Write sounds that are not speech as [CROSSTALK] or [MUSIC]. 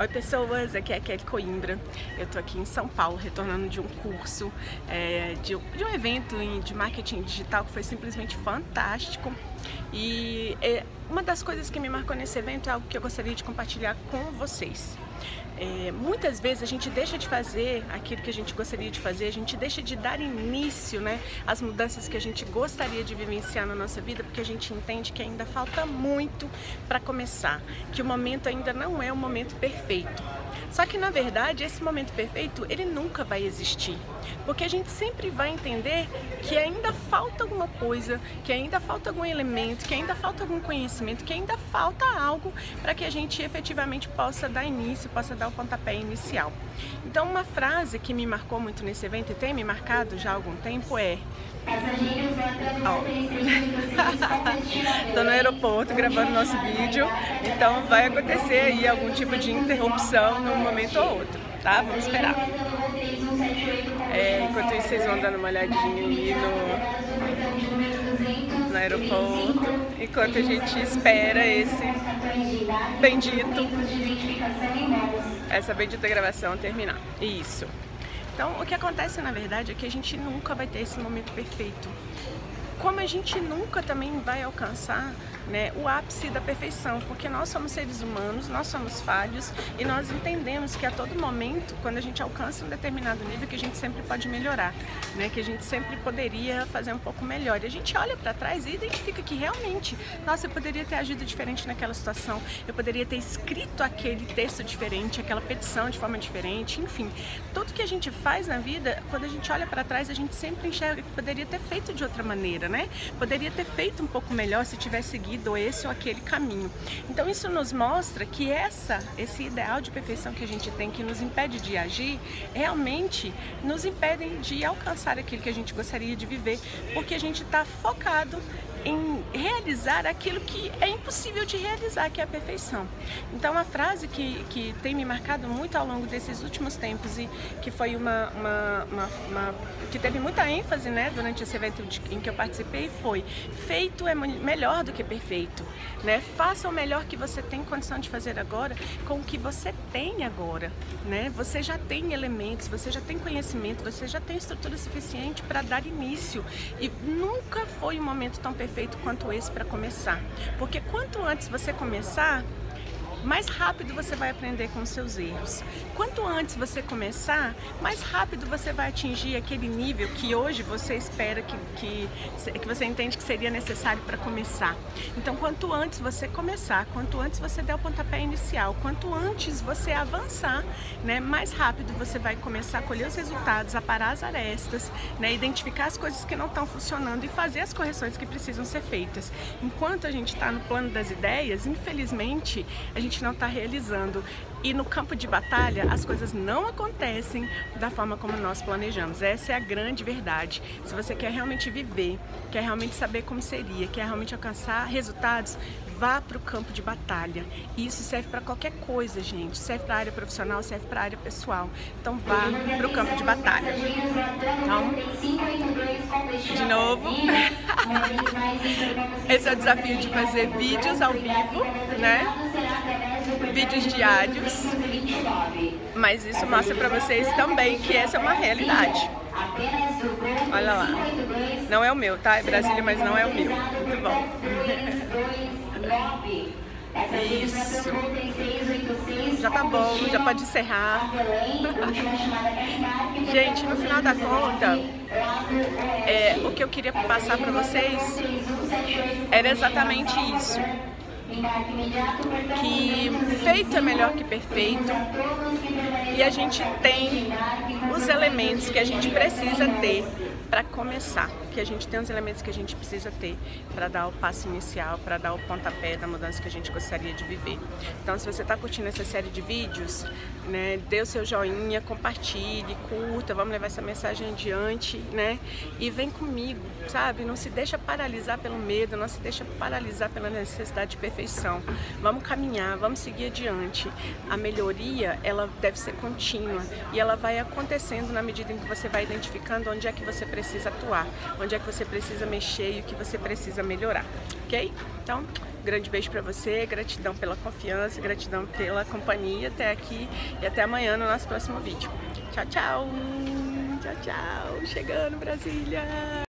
Oi pessoas, aqui é a Kelly Coimbra. Eu tô aqui em São Paulo, retornando de um curso, é, de, de, um evento de marketing digital que foi simplesmente fantástico. E é, uma das coisas que me marcou nesse evento é algo que eu gostaria de compartilhar com vocês. É, muitas vezes a gente deixa de fazer aquilo que a gente gostaria de fazer, a gente deixa de dar início né, às mudanças que a gente gostaria de vivenciar na nossa vida, porque a gente entende que ainda falta muito para começar, que o momento ainda não é o momento perfeito. Só que na verdade esse momento perfeito ele nunca vai existir, porque a gente sempre vai entender que ainda falta alguma coisa, que ainda falta algum elemento, que ainda falta algum conhecimento, que ainda falta algo para que a gente efetivamente possa dar início, possa dar o pontapé inicial. Então uma frase que me marcou muito nesse evento e tem me marcado já há algum tempo é [LAUGHS] Estou no aeroporto gravando nosso vídeo, então vai acontecer aí algum tipo de interrupção num momento ou outro, tá? Vamos esperar. É, enquanto isso, vocês vão dando uma olhadinha aí no, no aeroporto, enquanto a gente espera esse bendito, essa bendita gravação terminar. Isso. Então, o que acontece na verdade é que a gente nunca vai ter esse momento perfeito. Como a gente nunca também vai alcançar né, o ápice da perfeição, porque nós somos seres humanos, nós somos falhos e nós entendemos que a todo momento, quando a gente alcança um determinado nível, que a gente sempre pode melhorar, né, que a gente sempre poderia fazer um pouco melhor. E a gente olha para trás e identifica que realmente, nossa, eu poderia ter agido diferente naquela situação, eu poderia ter escrito aquele texto diferente, aquela petição de forma diferente, enfim. Tudo que a gente faz na vida, quando a gente olha para trás, a gente sempre enxerga que poderia ter feito de outra maneira, né? Poderia ter feito um pouco melhor se tivesse seguido esse ou aquele caminho. Então isso nos mostra que essa, esse ideal de perfeição que a gente tem, que nos impede de agir, realmente nos impedem de alcançar aquilo que a gente gostaria de viver, porque a gente está focado em realizar aquilo que é impossível de realizar, que é a perfeição. Então, uma frase que, que tem me marcado muito ao longo desses últimos tempos e que foi uma, uma, uma, uma que teve muita ênfase né, durante esse evento em que eu participei foi feito é melhor do que perfeito. Né? Faça o melhor que você tem condição de fazer agora com o que você tem agora. Né? Você já tem elementos, você já tem conhecimento, você já tem estrutura suficiente para dar início. E nunca foi um momento tão perfeito perfeito quanto esse para começar. Porque quanto antes você começar, mais rápido você vai aprender com seus erros. Quanto antes você começar, mais rápido você vai atingir aquele nível que hoje você espera que, que, que você entende que seria necessário para começar. Então, quanto antes você começar, quanto antes você der o pontapé inicial, quanto antes você avançar, né, mais rápido você vai começar a colher os resultados, a parar as arestas, né, identificar as coisas que não estão funcionando e fazer as correções que precisam ser feitas. Enquanto a gente está no plano das ideias, infelizmente, a gente gente não está realizando. E no campo de batalha, as coisas não acontecem da forma como nós planejamos. Essa é a grande verdade. Se você quer realmente viver, quer realmente saber como seria, quer realmente alcançar resultados, vá para o campo de batalha. Isso serve para qualquer coisa, gente. Serve para a área profissional, serve para a área pessoal. Então vá para o campo de batalha. Então, de novo, [LAUGHS] esse é o desafio de fazer vídeos ao vivo, né? vídeos diários, mas isso mostra para vocês também que essa é uma realidade. Olha lá. Não é o meu, tá? É Brasília, mas não é o meu. Muito bom. [LAUGHS] Isso. Já tá bom, já pode encerrar. Gente, no final da conta, é, o que eu queria passar para vocês era exatamente isso que feito é melhor que perfeito e a gente tem os elementos que a gente precisa ter para começar, que a gente tem os elementos que a gente precisa ter para dar o passo inicial, para dar o pontapé da mudança que a gente gostaria de viver. Então, se você está curtindo essa série de vídeos, né, dê o seu joinha, compartilhe, curta, vamos levar essa mensagem adiante, né? E vem comigo, sabe? Não se deixa paralisar pelo medo, não se deixa paralisar pela necessidade de perfeição perfeição. Vamos caminhar, vamos seguir adiante. A melhoria, ela deve ser contínua e ela vai acontecendo na medida em que você vai identificando onde é que você precisa atuar, onde é que você precisa mexer e o que você precisa melhorar, ok? Então, grande beijo para você, gratidão pela confiança, gratidão pela companhia até aqui e até amanhã no nosso próximo vídeo. Tchau, tchau! Tchau, tchau! Chegando, Brasília!